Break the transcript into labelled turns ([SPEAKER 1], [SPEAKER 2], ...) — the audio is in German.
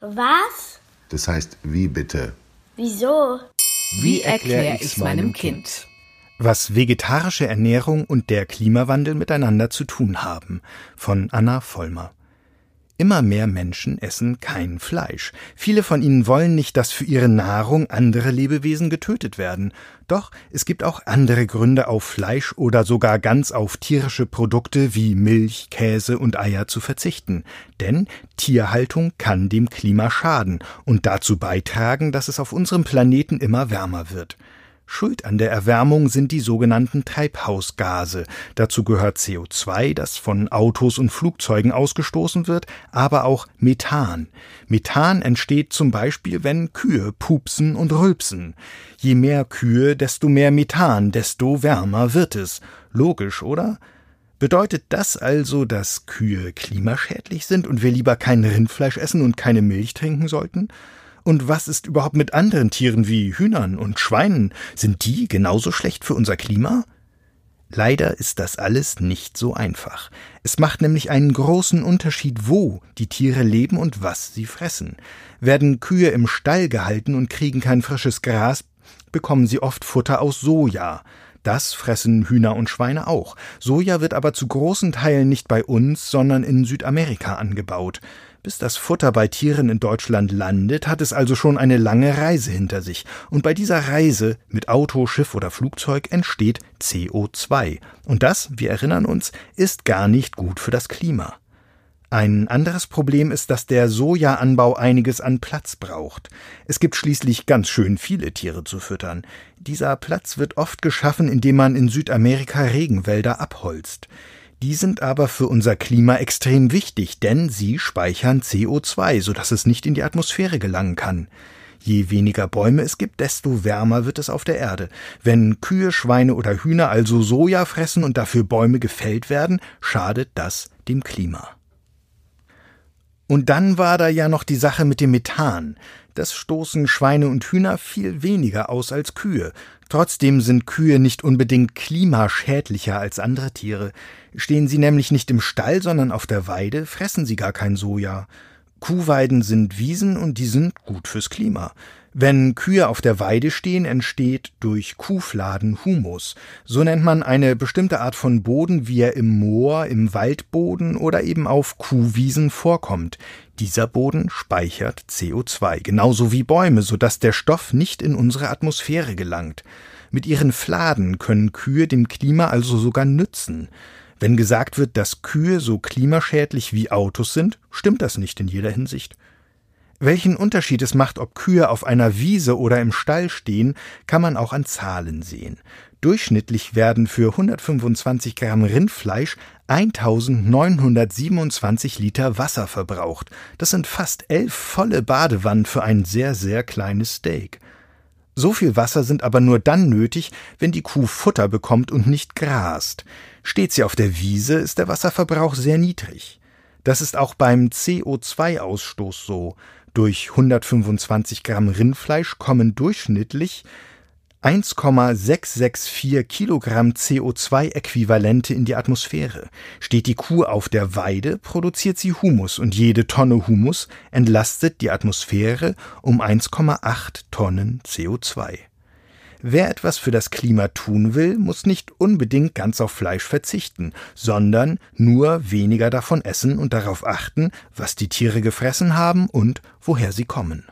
[SPEAKER 1] Was?
[SPEAKER 2] Das heißt, wie bitte?
[SPEAKER 1] Wieso?
[SPEAKER 3] Wie erkläre ich's meinem Kind?
[SPEAKER 4] Was vegetarische Ernährung und der Klimawandel miteinander zu tun haben. Von Anna Vollmer. Immer mehr Menschen essen kein Fleisch. Viele von ihnen wollen nicht, dass für ihre Nahrung andere Lebewesen getötet werden. Doch es gibt auch andere Gründe, auf Fleisch oder sogar ganz auf tierische Produkte wie Milch, Käse und Eier zu verzichten. Denn Tierhaltung kann dem Klima schaden und dazu beitragen, dass es auf unserem Planeten immer wärmer wird. Schuld an der Erwärmung sind die sogenannten Treibhausgase. Dazu gehört CO2, das von Autos und Flugzeugen ausgestoßen wird, aber auch Methan. Methan entsteht zum Beispiel, wenn Kühe pupsen und rülpsen. Je mehr Kühe, desto mehr Methan, desto wärmer wird es. Logisch, oder? Bedeutet das also, dass Kühe klimaschädlich sind und wir lieber kein Rindfleisch essen und keine Milch trinken sollten? Und was ist überhaupt mit anderen Tieren wie Hühnern und Schweinen? Sind die genauso schlecht für unser Klima? Leider ist das alles nicht so einfach. Es macht nämlich einen großen Unterschied, wo die Tiere leben und was sie fressen. Werden Kühe im Stall gehalten und kriegen kein frisches Gras, bekommen sie oft Futter aus Soja. Das fressen Hühner und Schweine auch. Soja wird aber zu großen Teilen nicht bei uns, sondern in Südamerika angebaut. Bis das Futter bei Tieren in Deutschland landet, hat es also schon eine lange Reise hinter sich. Und bei dieser Reise mit Auto, Schiff oder Flugzeug entsteht CO2. Und das, wir erinnern uns, ist gar nicht gut für das Klima. Ein anderes Problem ist, dass der Sojaanbau einiges an Platz braucht. Es gibt schließlich ganz schön viele Tiere zu füttern. Dieser Platz wird oft geschaffen, indem man in Südamerika Regenwälder abholzt. Die sind aber für unser Klima extrem wichtig, denn sie speichern CO2, sodass es nicht in die Atmosphäre gelangen kann. Je weniger Bäume es gibt, desto wärmer wird es auf der Erde. Wenn Kühe, Schweine oder Hühner also Soja fressen und dafür Bäume gefällt werden, schadet das dem Klima. Und dann war da ja noch die Sache mit dem Methan. Das stoßen Schweine und Hühner viel weniger aus als Kühe. Trotzdem sind Kühe nicht unbedingt klimaschädlicher als andere Tiere. Stehen sie nämlich nicht im Stall, sondern auf der Weide, fressen sie gar kein Soja. Kuhweiden sind Wiesen und die sind gut fürs Klima. Wenn Kühe auf der Weide stehen, entsteht durch Kuhfladen Humus. So nennt man eine bestimmte Art von Boden, wie er im Moor, im Waldboden oder eben auf Kuhwiesen vorkommt. Dieser Boden speichert CO2, genauso wie Bäume, sodass der Stoff nicht in unsere Atmosphäre gelangt. Mit ihren Fladen können Kühe dem Klima also sogar nützen. Wenn gesagt wird, dass Kühe so klimaschädlich wie Autos sind, stimmt das nicht in jeder Hinsicht. Welchen Unterschied es macht, ob Kühe auf einer Wiese oder im Stall stehen, kann man auch an Zahlen sehen. Durchschnittlich werden für 125 Gramm Rindfleisch 1927 Liter Wasser verbraucht. Das sind fast elf volle Badewannen für ein sehr, sehr kleines Steak. So viel Wasser sind aber nur dann nötig, wenn die Kuh Futter bekommt und nicht grast. Steht sie auf der Wiese, ist der Wasserverbrauch sehr niedrig. Das ist auch beim CO2-Ausstoß so. Durch 125 Gramm Rindfleisch kommen durchschnittlich 1,664 Kilogramm CO2-Äquivalente in die Atmosphäre. Steht die Kuh auf der Weide, produziert sie Humus und jede Tonne Humus entlastet die Atmosphäre um 1,8 Tonnen CO2. Wer etwas für das Klima tun will, muss nicht unbedingt ganz auf Fleisch verzichten, sondern nur weniger davon essen und darauf achten, was die Tiere gefressen haben und woher sie kommen.